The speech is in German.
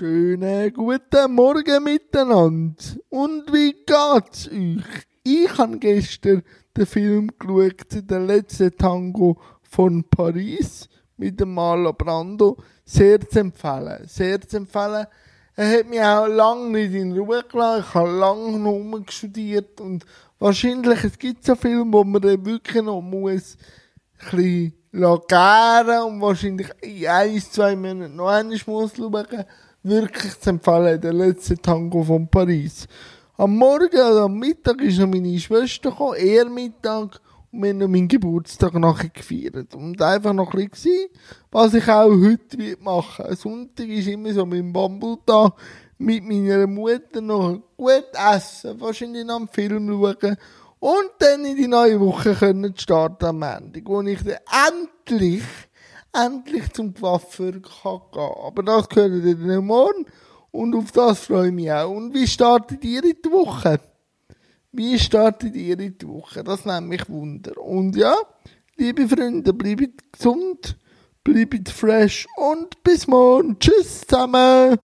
Schönen guten Morgen miteinander. Und wie geht's euch? Ich habe gestern den Film geschaut, den letzten Tango von Paris mit dem Marlon Brando. Sehr zu empfehlen. Sehr zu empfehlen. Er hat mich auch lange nicht in Ruhe gelassen. Ich habe lange noch studiert und wahrscheinlich, es gibt so Filme, wo man wirklich noch muss, ein bisschen gären und wahrscheinlich in ein, zwei Monaten noch einmal muss schauen. Wirklich zu empfehlen, der letzte Tango von Paris. Am Morgen oder am Mittag ist noch meine Schwester gekommen, eher Mittag, und wir haben noch meinen Geburtstag nachher gefeiert. Und einfach noch ein bisschen, was ich auch heute machen will. Sonntag ist immer so mein Bambutag mit meiner Mutter noch gut essen, wahrscheinlich noch einen Film schauen und dann in die neue Woche können starten am Ende, wo ich dann endlich, endlich zum Coiffeur kann gehen. Aber das gehört dann morgen und auf das freue ich mich auch. Und wie startet ihr in die Woche? Wie startet ihr in die Woche? Das nimmt mich Wunder. Und ja, liebe Freunde, bleibt gesund, bleibt fresh und bis morgen. Tschüss zusammen.